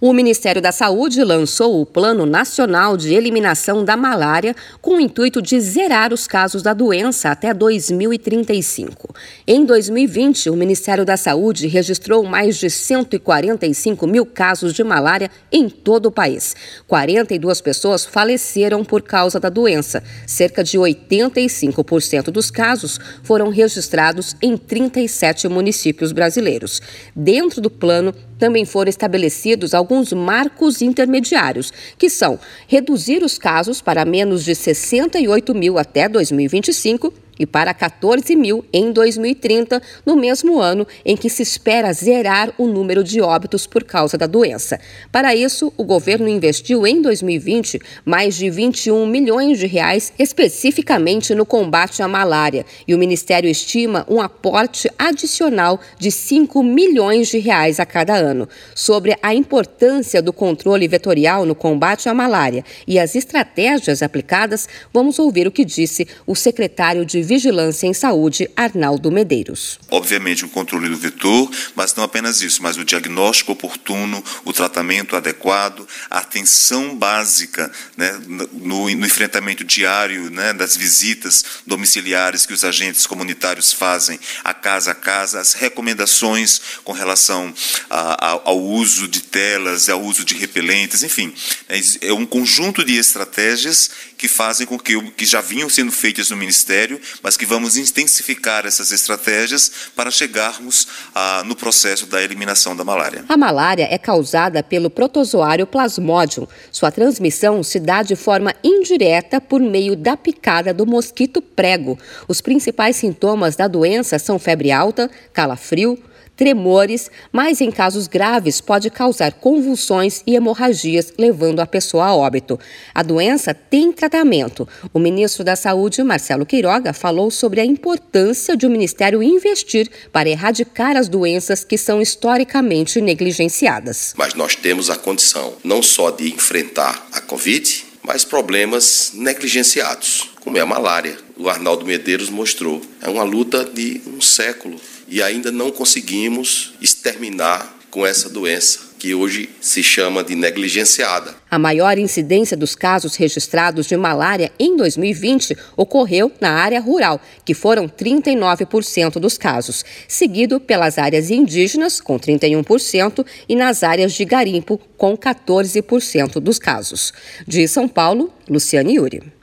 O Ministério da Saúde lançou o Plano Nacional de Eliminação da Malária com o intuito de zerar os casos da doença até 2035. Em 2020, o Ministério da Saúde registrou mais de 145 mil casos de malária em todo o país. 42 pessoas faleceram por causa da doença. Cerca de 85% dos casos foram registrados em 37 municípios brasileiros. Dentro do plano, também foram estabelecidos alguns marcos intermediários, que são reduzir os casos para menos de 68 mil até 2025 e para 14 mil em 2030, no mesmo ano em que se espera zerar o número de óbitos por causa da doença. Para isso, o governo investiu em 2020 mais de 21 milhões de reais especificamente no combate à malária e o Ministério estima um aporte adicional de 5 milhões de reais a cada ano. Sobre a importância do controle vetorial no combate à malária e as estratégias aplicadas, vamos ouvir o que disse o secretário de Vigilância em Saúde, Arnaldo Medeiros. Obviamente, o controle do vetor, mas não apenas isso, mas o diagnóstico oportuno, o tratamento adequado, a atenção básica né, no, no, enfrentamento diário né, das visitas domiciliares que os agentes comunitários fazem a casa a casa, as recomendações com relação a, a, ao uso de telas, ao uso de repelentes, enfim, é, é um conjunto de estratégias que fazem com que, que já vinham sendo feitas no Ministério, mas que vamos intensificar essas estratégias para chegarmos ah, no processo da eliminação da malária. A malária é causada pelo protozoário Plasmodium. Sua transmissão se dá de forma indireta por meio da picada do mosquito prego. Os principais sintomas da doença são febre alta, calafrio, tremores, mas em casos graves pode causar convulsões e hemorragias, levando a pessoa a óbito. A doença tem tratamento. O ministro da Saúde, Marcelo Queiroga, falou sobre a importância de o Ministério investir para erradicar as doenças que são historicamente negligenciadas. Mas nós temos a condição não só de enfrentar a Covid, mas problemas negligenciados, como é a malária. O Arnaldo Medeiros mostrou. É uma luta de um século e ainda não conseguimos exterminar com essa doença que hoje se chama de negligenciada. A maior incidência dos casos registrados de malária em 2020 ocorreu na área rural, que foram 39% dos casos, seguido pelas áreas indígenas, com 31%, e nas áreas de garimpo, com 14% dos casos. De São Paulo, Luciane Yuri.